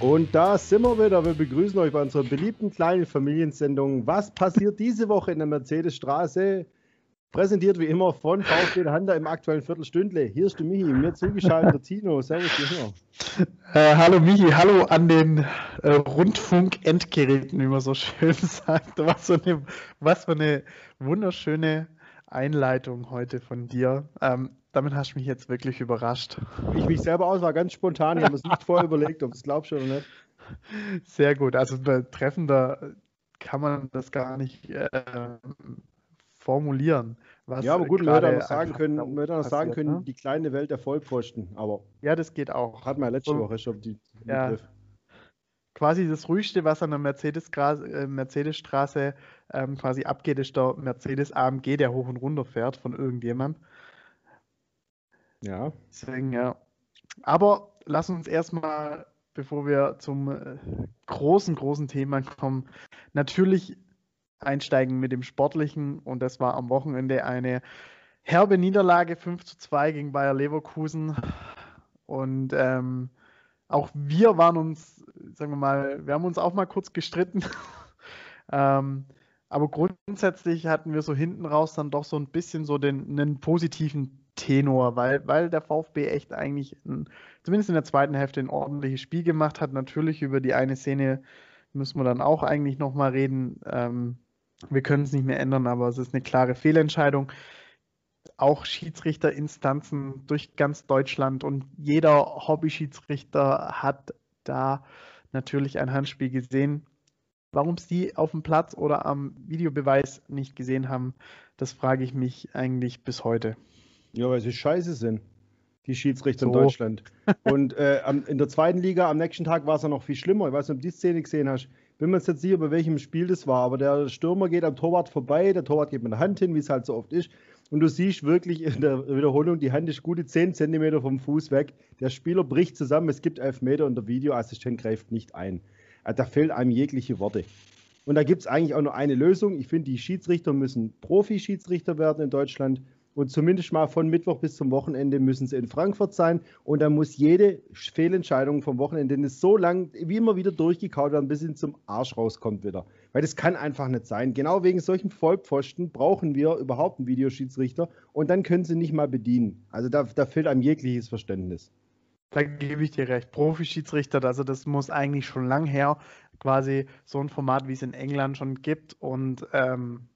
Und da sind wir wieder. Wir begrüßen euch bei unserer beliebten kleinen Familiensendung. Was passiert diese Woche in der Mercedesstraße? Präsentiert wie immer von VfB Handa im aktuellen Viertelstündle. Hier ist der Michi, mir zugeschaltet Tino. Servus, hier. Äh, hallo Michi, hallo an den äh, Rundfunk-Endgeräten, wie man so schön sagt. Was, so eine, was für eine wunderschöne Einleitung heute von dir. Ähm, damit hast du mich jetzt wirklich überrascht. Ich mich selber aus, war ganz spontan. Ich habe es nicht vorher überlegt, ob es glaubst oder nicht. Sehr gut. Also betreffender kann man das gar nicht äh, formulieren. ja, aber gut, man hätte noch sagen können, man hätte noch sagen können ne? die kleine Welt der Vollpfosten. Aber ja, das geht auch. Hat man letzte Woche schon die ja, Quasi das ruhigste, was an der Mercedes-Straße äh, Mercedes ähm, quasi abgeht, ist der Mercedes AMG, der hoch und runter fährt von irgendjemand. Ja. Deswegen, ja. Aber lass uns erstmal, bevor wir zum äh, großen, großen Thema kommen, natürlich einsteigen mit dem Sportlichen. Und das war am Wochenende eine herbe Niederlage 5 zu 2 gegen Bayer Leverkusen. Und ähm, auch wir waren uns, sagen wir mal, wir haben uns auch mal kurz gestritten. ähm, aber grundsätzlich hatten wir so hinten raus dann doch so ein bisschen so den einen positiven Tenor, weil, weil der VfB echt eigentlich, ein, zumindest in der zweiten Hälfte, ein ordentliches Spiel gemacht hat. Natürlich über die eine Szene müssen wir dann auch eigentlich nochmal reden. Ähm, wir können es nicht mehr ändern, aber es ist eine klare Fehlentscheidung. Auch Schiedsrichterinstanzen durch ganz Deutschland und jeder Hobby-Schiedsrichter hat da natürlich ein Handspiel gesehen. Warum sie auf dem Platz oder am Videobeweis nicht gesehen haben, das frage ich mich eigentlich bis heute. Ja, weil sie scheiße sind, die Schiedsrichter so. in Deutschland. Und äh, in der zweiten Liga am nächsten Tag war es ja noch viel schlimmer. Ich weiß nicht, ob du die Szene gesehen hast. Bin mir jetzt nicht sicher, bei welchem Spiel das war, aber der Stürmer geht am Torwart vorbei, der Torwart geht mit der Hand hin, wie es halt so oft ist. Und du siehst wirklich in der Wiederholung, die Hand ist gute 10 cm vom Fuß weg. Der Spieler bricht zusammen, es gibt 11 Meter und der Videoassistent greift nicht ein. Äh, da fehlt einem jegliche Worte. Und da gibt es eigentlich auch nur eine Lösung. Ich finde, die Schiedsrichter müssen Profi-Schiedsrichter werden in Deutschland. Und zumindest mal von Mittwoch bis zum Wochenende müssen sie in Frankfurt sein. Und dann muss jede Fehlentscheidung vom Wochenende so lang wie immer wieder durchgekaut werden, bis sie zum Arsch rauskommt wieder. Weil das kann einfach nicht sein. Genau wegen solchen Vollpfosten brauchen wir überhaupt einen Videoschiedsrichter. Und dann können sie nicht mal bedienen. Also da, da fehlt einem jegliches Verständnis. Da gebe ich dir recht. Profi-Schiedsrichter, also das muss eigentlich schon lang her. Quasi so ein Format, wie es in England schon gibt. Und ähm,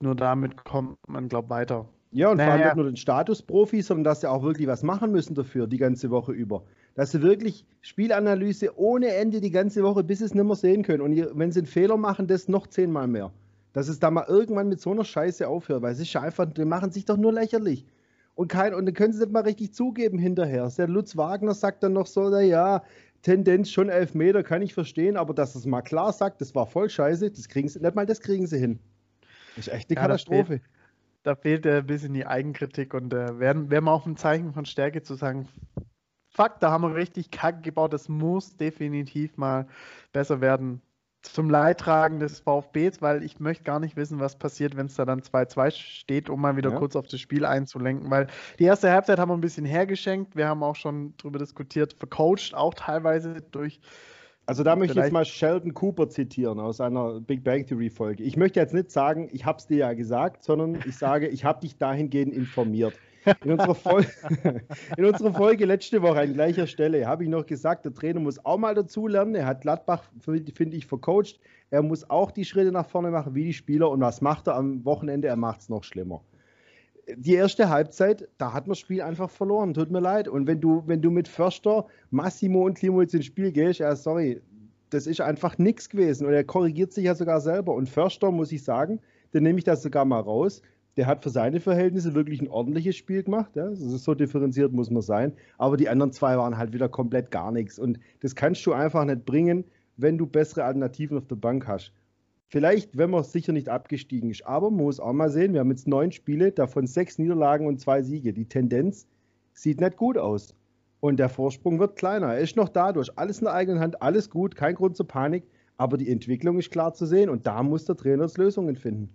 nur damit kommt man, glaube ich, weiter. Ja, und naja. vor allem nicht nur den Statusprofi, sondern dass sie auch wirklich was machen müssen dafür, die ganze Woche über. Dass sie wirklich Spielanalyse ohne Ende die ganze Woche, bis sie es nicht mehr sehen können. Und wenn sie einen Fehler machen, das noch zehnmal mehr. Dass es da mal irgendwann mit so einer Scheiße aufhört, weil es ist ja einfach, die machen sich doch nur lächerlich. Und, kein, und dann können sie nicht mal richtig zugeben hinterher. Der Lutz Wagner sagt dann noch so, naja, Tendenz schon elf Meter, kann ich verstehen, aber dass es mal klar sagt, das war voll scheiße, das kriegen sie, nicht mal das kriegen sie hin. Das ist echt eine ja, Katastrophe da fehlt ein bisschen die Eigenkritik und äh, wäre wär mal auch ein Zeichen von Stärke zu sagen, fuck, da haben wir richtig Kacke gebaut, das muss definitiv mal besser werden. Zum Leidtragen des VfBs, weil ich möchte gar nicht wissen, was passiert, wenn es da dann 2-2 steht, um mal wieder ja. kurz auf das Spiel einzulenken, weil die erste Halbzeit haben wir ein bisschen hergeschenkt, wir haben auch schon darüber diskutiert, vercoacht, auch teilweise durch also da möchte ich jetzt mal Sheldon Cooper zitieren aus einer Big Bang Theory Folge. Ich möchte jetzt nicht sagen, ich habe es dir ja gesagt, sondern ich sage, ich habe dich dahingehend informiert. In unserer, Folge, in unserer Folge letzte Woche an gleicher Stelle habe ich noch gesagt, der Trainer muss auch mal dazulernen. Er hat Gladbach, finde ich, vercoacht. Er muss auch die Schritte nach vorne machen wie die Spieler. Und was macht er am Wochenende? Er macht es noch schlimmer die erste Halbzeit, da hat man das Spiel einfach verloren. Tut mir leid. Und wenn du, wenn du mit Förster, Massimo und Klimo jetzt ins Spiel gehst, ja, sorry, das ist einfach nichts gewesen. Und er korrigiert sich ja sogar selber. Und Förster, muss ich sagen, den nehme ich das sogar mal raus. Der hat für seine Verhältnisse wirklich ein ordentliches Spiel gemacht. Ja? Das ist so differenziert, muss man sein. Aber die anderen zwei waren halt wieder komplett gar nichts. Und das kannst du einfach nicht bringen, wenn du bessere Alternativen auf der Bank hast. Vielleicht, wenn man sicher nicht abgestiegen ist. Aber man muss auch mal sehen, wir haben jetzt neun Spiele, davon sechs Niederlagen und zwei Siege. Die Tendenz sieht nicht gut aus. Und der Vorsprung wird kleiner. Er ist noch dadurch. Alles in der eigenen Hand, alles gut, kein Grund zur Panik. Aber die Entwicklung ist klar zu sehen und da muss der Trainer Lösungen finden.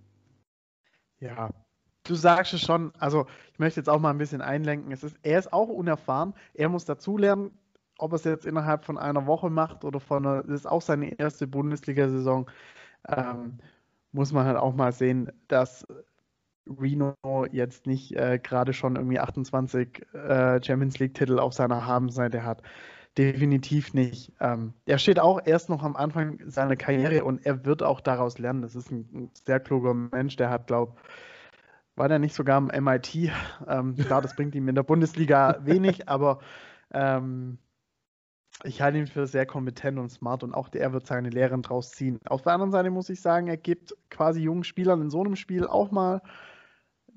Ja, du sagst es schon. Also, ich möchte jetzt auch mal ein bisschen einlenken. Es ist, er ist auch unerfahren. Er muss dazulernen ob er es jetzt innerhalb von einer Woche macht oder von einer, das ist auch seine erste Bundesliga-Saison, ähm, muss man halt auch mal sehen, dass Reno jetzt nicht äh, gerade schon irgendwie 28 äh, Champions League-Titel auf seiner Habenseite hat. Definitiv nicht. Ähm, er steht auch erst noch am Anfang seiner Karriere und er wird auch daraus lernen. Das ist ein, ein sehr kluger Mensch, der hat, glaube war der nicht sogar am MIT? Ähm, klar, das bringt ihm in der Bundesliga wenig, aber ähm, ich halte ihn für sehr kompetent und smart und auch er wird seine Lehren draus ziehen. Auf der anderen Seite muss ich sagen, er gibt quasi jungen Spielern in so einem Spiel auch mal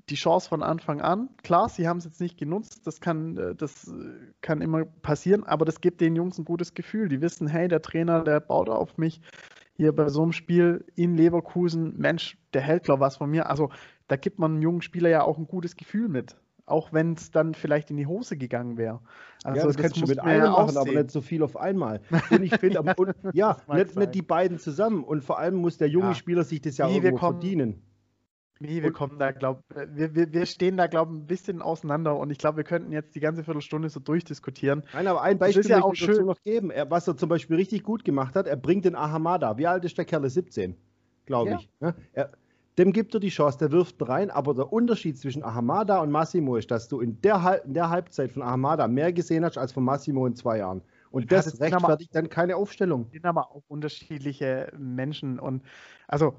die Chance von Anfang an. Klar, sie haben es jetzt nicht genutzt, das kann, äh, das äh, kann immer passieren, aber das gibt den Jungs ein gutes Gefühl. Die wissen, hey, der Trainer, der baut auf mich. Hier bei so einem Spiel in Leverkusen, Mensch, der hält glaube was von mir. Also da gibt man einem jungen Spieler ja auch ein gutes Gefühl mit. Auch wenn es dann vielleicht in die Hose gegangen wäre. Also ja, das, das kannst du mit einem ja machen, aber nicht so viel auf einmal. Und ich finde, ja, ja nicht, nicht, die beiden zusammen. Und vor allem muss der junge ja. Spieler sich das ja Wie irgendwo kommen, verdienen. Nee, wir kommen da, glaube wir, wir, wir stehen da, glaube ich, ein bisschen auseinander und ich glaube, wir könnten jetzt die ganze Viertelstunde so durchdiskutieren. Nein, aber ein Beispiel ja auch schön noch geben. Er, was er zum Beispiel richtig gut gemacht hat, er bringt den Ahamada. Wie alt ist der Kerl? 17, glaube ja. ich. Ne? Er, dem gibt er die Chance, der wirft rein, aber der Unterschied zwischen Ahamada und Massimo ist, dass du in der, in der Halbzeit von Ahamada mehr gesehen hast als von Massimo in zwei Jahren. Und das, das rechtfertigt dann keine Aufstellung. Sind aber auch unterschiedliche Menschen und also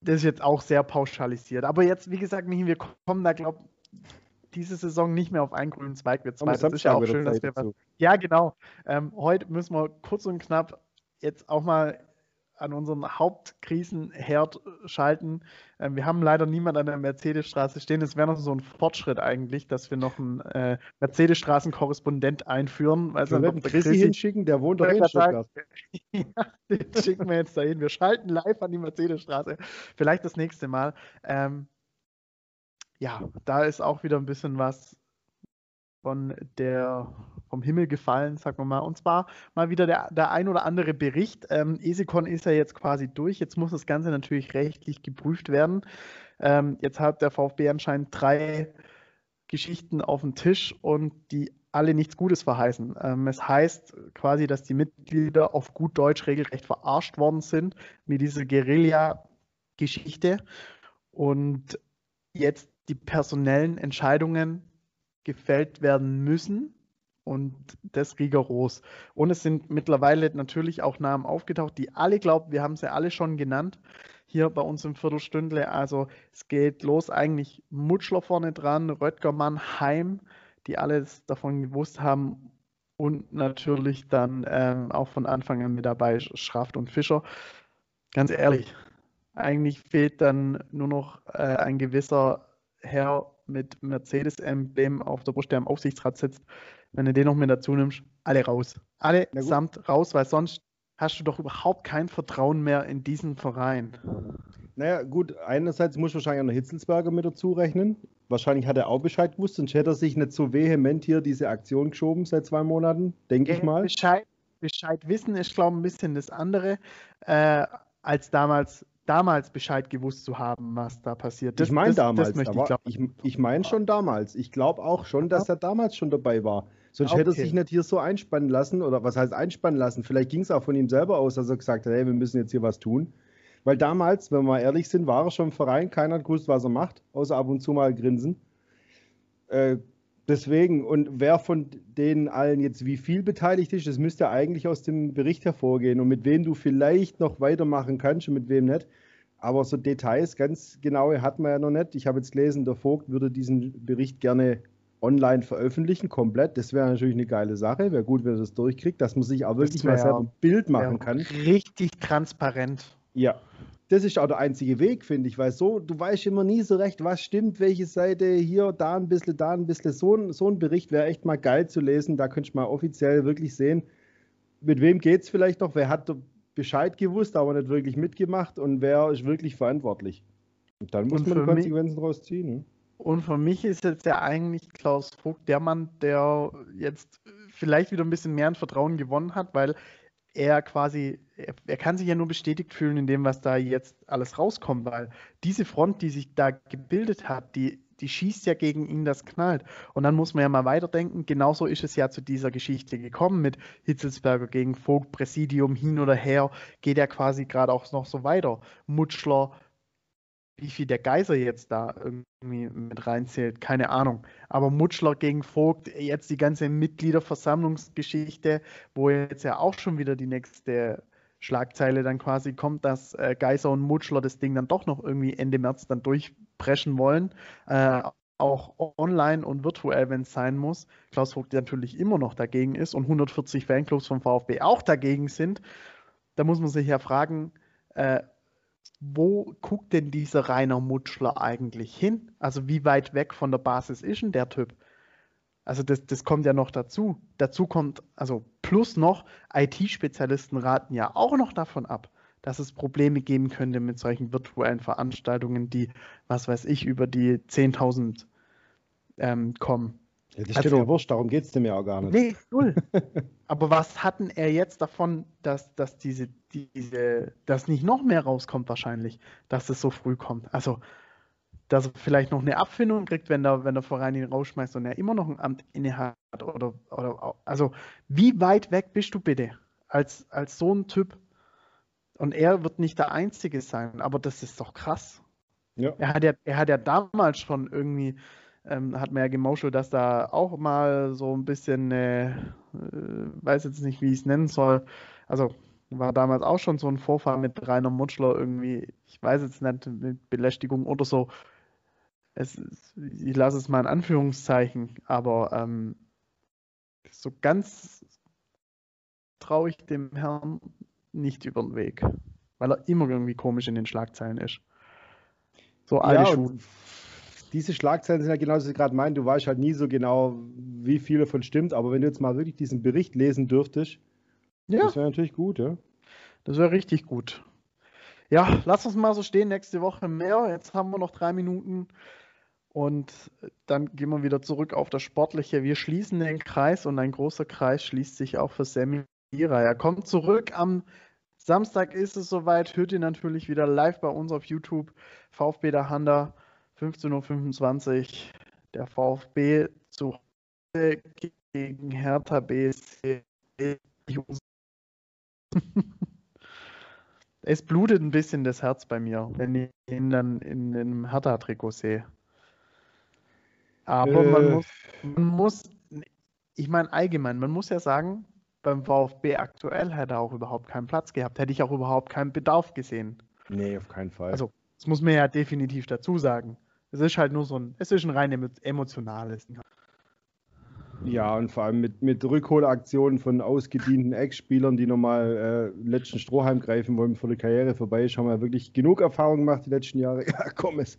das ist jetzt auch sehr pauschalisiert. Aber jetzt, wie gesagt, Michi, wir kommen da, glaube ich, diese Saison nicht mehr auf einen grünen Zweig. Wir zwei. Das ist ja auch schön, dass wir was. Ja, genau. Ähm, heute müssen wir kurz und knapp jetzt auch mal an unseren Hauptkrisenherd schalten. Ähm, wir haben leider niemand an der Mercedesstraße stehen. Es wäre noch so ein Fortschritt eigentlich, dass wir noch einen äh, Mercedes-Straßen-Korrespondent einführen. Weil wir werden Chrissy hinschicken, der wohnt doch in Stuttgart. ja, den schicken wir jetzt dahin. Wir schalten live an die Mercedesstraße. Vielleicht das nächste Mal. Ähm, ja, da ist auch wieder ein bisschen was von der vom Himmel gefallen, sagen wir mal. Und zwar mal wieder der, der ein oder andere Bericht. Ähm, Esikon ist ja jetzt quasi durch. Jetzt muss das Ganze natürlich rechtlich geprüft werden. Ähm, jetzt hat der VfB anscheinend drei Geschichten auf dem Tisch und die alle nichts Gutes verheißen. Ähm, es heißt quasi, dass die Mitglieder auf gut Deutsch regelrecht verarscht worden sind mit dieser Guerilla-Geschichte und jetzt die personellen Entscheidungen gefällt werden müssen und das rigoros. Und es sind mittlerweile natürlich auch Namen aufgetaucht, die alle glauben, wir haben sie alle schon genannt, hier bei uns im Viertelstündle. Also es geht los eigentlich Mutschler vorne dran, Röttgermann, Heim, die alles davon gewusst haben und natürlich dann ähm, auch von Anfang an mit dabei Schraft und Fischer. Ganz ehrlich, eigentlich fehlt dann nur noch äh, ein gewisser Herr mit Mercedes-Emblem auf der Brust, der im Aufsichtsrat sitzt, wenn du den noch mit dazu nimmst, alle raus. Alle samt raus, weil sonst hast du doch überhaupt kein Vertrauen mehr in diesen Verein. Naja, gut, einerseits muss wahrscheinlich auch noch Hitzelsberger mit dazu rechnen. Wahrscheinlich hat er auch Bescheid gewusst, sonst hätte er sich nicht so vehement hier diese Aktion geschoben seit zwei Monaten, denke ich mal. Bescheid, Bescheid wissen ist, glaube ich, ein bisschen das andere, äh, als damals damals Bescheid gewusst zu haben, was da passiert. Das, ich meine damals, das ich, ich, ich meine schon damals. Ich glaube auch schon, dass er damals schon dabei war. Sonst okay. hätte er sich nicht hier so einspannen lassen, oder was heißt einspannen lassen? Vielleicht ging es auch von ihm selber aus, dass er gesagt hat, hey, wir müssen jetzt hier was tun. Weil damals, wenn wir mal ehrlich sind, war er schon im Verein, keiner hat gewusst, was er macht, außer ab und zu mal grinsen. Äh, deswegen, und wer von denen allen jetzt wie viel beteiligt ist, das müsste eigentlich aus dem Bericht hervorgehen und mit wem du vielleicht noch weitermachen kannst und mit wem nicht. Aber so Details, ganz genaue, hat man ja noch nicht. Ich habe jetzt gelesen, der Vogt würde diesen Bericht gerne online veröffentlichen, komplett. Das wäre natürlich eine geile Sache. Wäre gut, wenn er das durchkriegt, dass man sich auch wirklich mal selber ein Bild machen kann. Richtig transparent. Ja, das ist auch der einzige Weg, finde ich, weil so, du weißt immer nie so recht, was stimmt, welche Seite, hier, da ein bisschen, da ein bisschen. So, so ein Bericht wäre echt mal geil zu lesen. Da könnte ich mal offiziell wirklich sehen, mit wem geht es vielleicht noch, wer hat Bescheid gewusst, aber nicht wirklich mitgemacht und wer ist wirklich verantwortlich. Und dann muss und man Konsequenzen daraus ziehen. Ne? Und für mich ist jetzt ja eigentlich Klaus Vogt der Mann, der jetzt vielleicht wieder ein bisschen mehr an Vertrauen gewonnen hat, weil er quasi, er, kann sich ja nur bestätigt fühlen in dem, was da jetzt alles rauskommt, weil diese Front, die sich da gebildet hat, die, die schießt ja gegen ihn, das knallt. Und dann muss man ja mal weiterdenken. Genauso ist es ja zu dieser Geschichte gekommen mit Hitzelsberger gegen Vogt, Präsidium hin oder her, geht ja quasi gerade auch noch so weiter. Mutschler, wie viel der Geiser jetzt da irgendwie mit reinzählt, keine Ahnung. Aber Mutschler gegen Vogt, jetzt die ganze Mitgliederversammlungsgeschichte, wo jetzt ja auch schon wieder die nächste Schlagzeile dann quasi kommt, dass äh, Geiser und Mutschler das Ding dann doch noch irgendwie Ende März dann durchpreschen wollen. Äh, auch online und virtuell, wenn es sein muss. Klaus Vogt natürlich immer noch dagegen ist und 140 Fanclubs vom VfB auch dagegen sind. Da muss man sich ja fragen, äh, wo guckt denn dieser Rainer Mutschler eigentlich hin? Also wie weit weg von der Basis ist denn der Typ? Also das, das kommt ja noch dazu. Dazu kommt, also plus noch, IT-Spezialisten raten ja auch noch davon ab, dass es Probleme geben könnte mit solchen virtuellen Veranstaltungen, die, was weiß ich, über die 10.000 ähm, kommen. Ja, das ist also, ja wurscht, darum geht es dem ja auch gar nicht. Nee, null. Aber was hatten er jetzt davon, dass, dass diese, diese, dass nicht noch mehr rauskommt wahrscheinlich, dass es so früh kommt? Also dass er vielleicht noch eine Abfindung kriegt, wenn der, wenn der Verein ihn rausschmeißt und er immer noch ein Amt innehat. Oder, oder, also, wie weit weg bist du bitte als, als so ein Typ? Und er wird nicht der Einzige sein, aber das ist doch krass. Ja. Er, hat ja, er hat ja damals schon irgendwie, ähm, hat man ja gemauschelt, dass da auch mal so ein bisschen, äh, weiß jetzt nicht, wie ich es nennen soll, also war damals auch schon so ein Vorfall mit Rainer Mutschler irgendwie, ich weiß jetzt nicht, mit Belästigung oder so, es, ich lasse es mal in Anführungszeichen, aber ähm, so ganz traue ich dem Herrn nicht über den Weg, weil er immer irgendwie komisch in den Schlagzeilen ist. So alle ja, Schuhe. Diese Schlagzeilen sind ja genau, was ich gerade meine. Du weißt halt nie so genau, wie viel davon stimmt, aber wenn du jetzt mal wirklich diesen Bericht lesen dürftest, ja. das wäre natürlich gut, ja. Das wäre richtig gut. Ja, lass uns mal so stehen. Nächste Woche mehr. Jetzt haben wir noch drei Minuten. Und dann gehen wir wieder zurück auf das Sportliche. Wir schließen den Kreis und ein großer Kreis schließt sich auch für Sammy Ira. Er kommt zurück am Samstag ist es soweit. Hört ihr natürlich wieder live bei uns auf YouTube. VfB der Handa, 15.25 Uhr. Der VfB zu Hause gegen Hertha BSC. es blutet ein bisschen das Herz bei mir, wenn ich ihn dann in einem Hertha-Trikot sehe. Aber äh. man, muss, man muss, ich meine allgemein, man muss ja sagen, beim VfB aktuell hätte er auch überhaupt keinen Platz gehabt, hätte ich auch überhaupt keinen Bedarf gesehen. Nee, auf keinen Fall. Also, das muss man ja definitiv dazu sagen. Es ist halt nur so ein, es ist ein rein emotionales. Ja, und vor allem mit, mit Rückholaktionen von ausgedienten Ex-Spielern, die nochmal äh, letzten Strohhalm greifen wollen, bevor die Karriere vorbei ist, haben wir wirklich genug Erfahrung gemacht die letzten Jahre. Ja, komm es.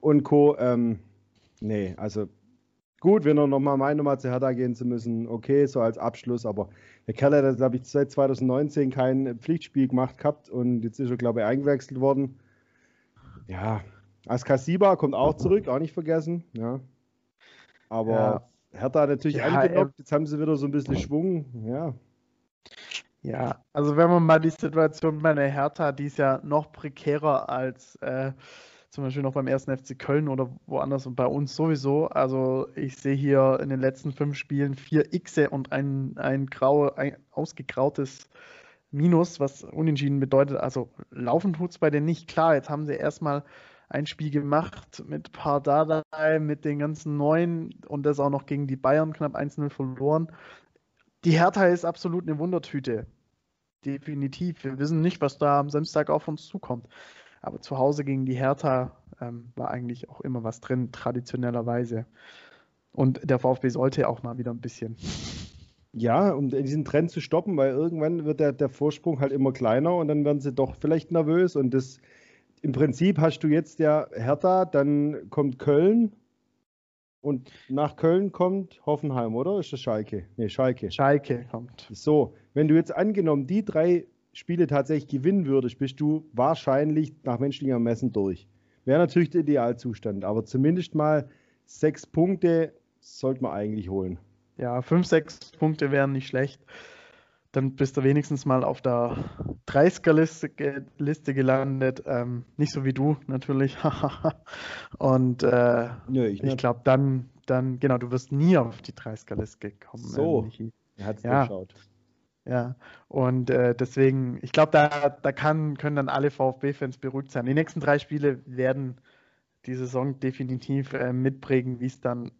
Und Co. Ähm, Nee, also gut, wenn er nochmal meint, nochmal zu Hertha gehen zu müssen, okay, so als Abschluss, aber der Kerl hat, glaube ich, seit 2019 kein Pflichtspiel gemacht gehabt und jetzt ist er, glaube ich, eingewechselt worden. Ja, Askasiba kommt auch zurück, auch nicht vergessen, ja. Aber ja. Hertha natürlich ja, angelockt, jetzt haben sie wieder so ein bisschen Schwung, ja. Ja, also wenn man mal die Situation bei der Hertha, die ist ja noch prekärer als äh, zum Beispiel noch beim ersten FC Köln oder woanders und bei uns sowieso. Also ich sehe hier in den letzten fünf Spielen vier Xe und ein, ein, graue, ein ausgegrautes Minus, was unentschieden bedeutet. Also laufen tut es bei denen nicht. Klar, jetzt haben sie erstmal ein Spiel gemacht mit Pardadei, mit den ganzen Neuen und das auch noch gegen die Bayern knapp 1-0 verloren. Die Hertha ist absolut eine Wundertüte. Definitiv. Wir wissen nicht, was da am Samstag auf uns zukommt. Aber zu Hause gegen die Hertha ähm, war eigentlich auch immer was drin, traditionellerweise. Und der VfB sollte auch mal wieder ein bisschen. Ja, um diesen Trend zu stoppen, weil irgendwann wird der, der Vorsprung halt immer kleiner und dann werden sie doch vielleicht nervös. Und das im Prinzip hast du jetzt ja Hertha, dann kommt Köln und nach Köln kommt Hoffenheim, oder? Ist das Schalke? Nee, Schalke. Schalke kommt. So, wenn du jetzt angenommen die drei Spiele tatsächlich gewinnen würdest, bist du wahrscheinlich nach menschlichem Ermessen durch. Wäre natürlich der Idealzustand, aber zumindest mal sechs Punkte sollte man eigentlich holen. Ja, fünf, sechs Punkte wären nicht schlecht. Dann bist du wenigstens mal auf der 30er-Liste Liste gelandet. Ähm, nicht so wie du, natürlich. Und äh, Nö, ich, ich glaube, dann, dann, genau, du wirst nie auf die 30er-Liste kommen. So, äh, er hat es ja. geschaut. Ja, und äh, deswegen, ich glaube, da, da kann, können dann alle VfB-Fans beruhigt sein. Die nächsten drei Spiele werden die Saison definitiv äh, mitprägen, wie es dann,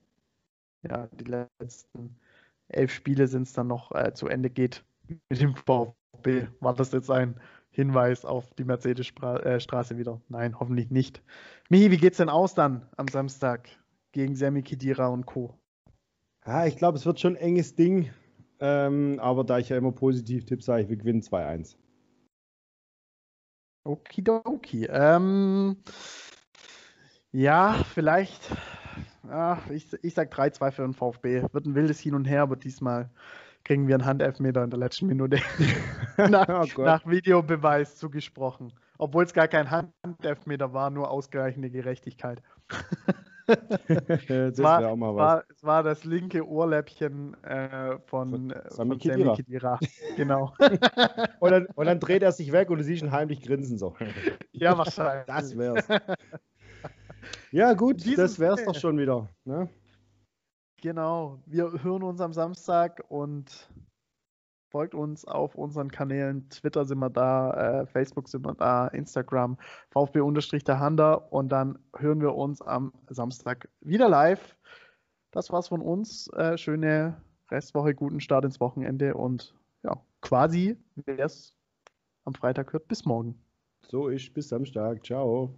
ja, die letzten elf Spiele sind es dann noch äh, zu Ende geht mit dem VfB. War das jetzt ein Hinweis auf die Mercedesstraße äh, wieder? Nein, hoffentlich nicht. Mihi, wie geht's denn aus dann am Samstag gegen Semi Kidira und Co.? Ja, ich glaube, es wird schon ein enges Ding. Ähm, aber da ich ja immer positiv tippe, sage ich, wir gewinnen 2-1. Okidoki. Ähm, ja, vielleicht. Ja, ich, ich sag 3-2 für den VfB. Wird ein wildes Hin und Her, aber diesmal kriegen wir einen Handelfmeter in der letzten Minute nach, oh nach, Videobeweis zugesprochen. Obwohl es gar kein Handelfmeter war, nur ausgleichende Gerechtigkeit. das war, auch mal was. War, es war das linke Ohrläppchen äh, von, von, äh, Sami von Sammy Kidira. genau. und, dann, und, dann, dreht er sich weg und du siehst ihn heimlich grinsen so. ja, wahrscheinlich. Das wär's. ja, gut, das wär's doch schon wieder. Ne? Genau. Wir hören uns am Samstag und folgt uns auf unseren Kanälen. Twitter sind wir da, äh, Facebook sind wir da, Instagram, VfB-der Handa und dann hören wir uns am Samstag wieder live. Das war's von uns. Äh, schöne Restwoche, guten Start ins Wochenende und ja, quasi, wer es am Freitag hört, bis morgen. So ist, bis Samstag. Ciao.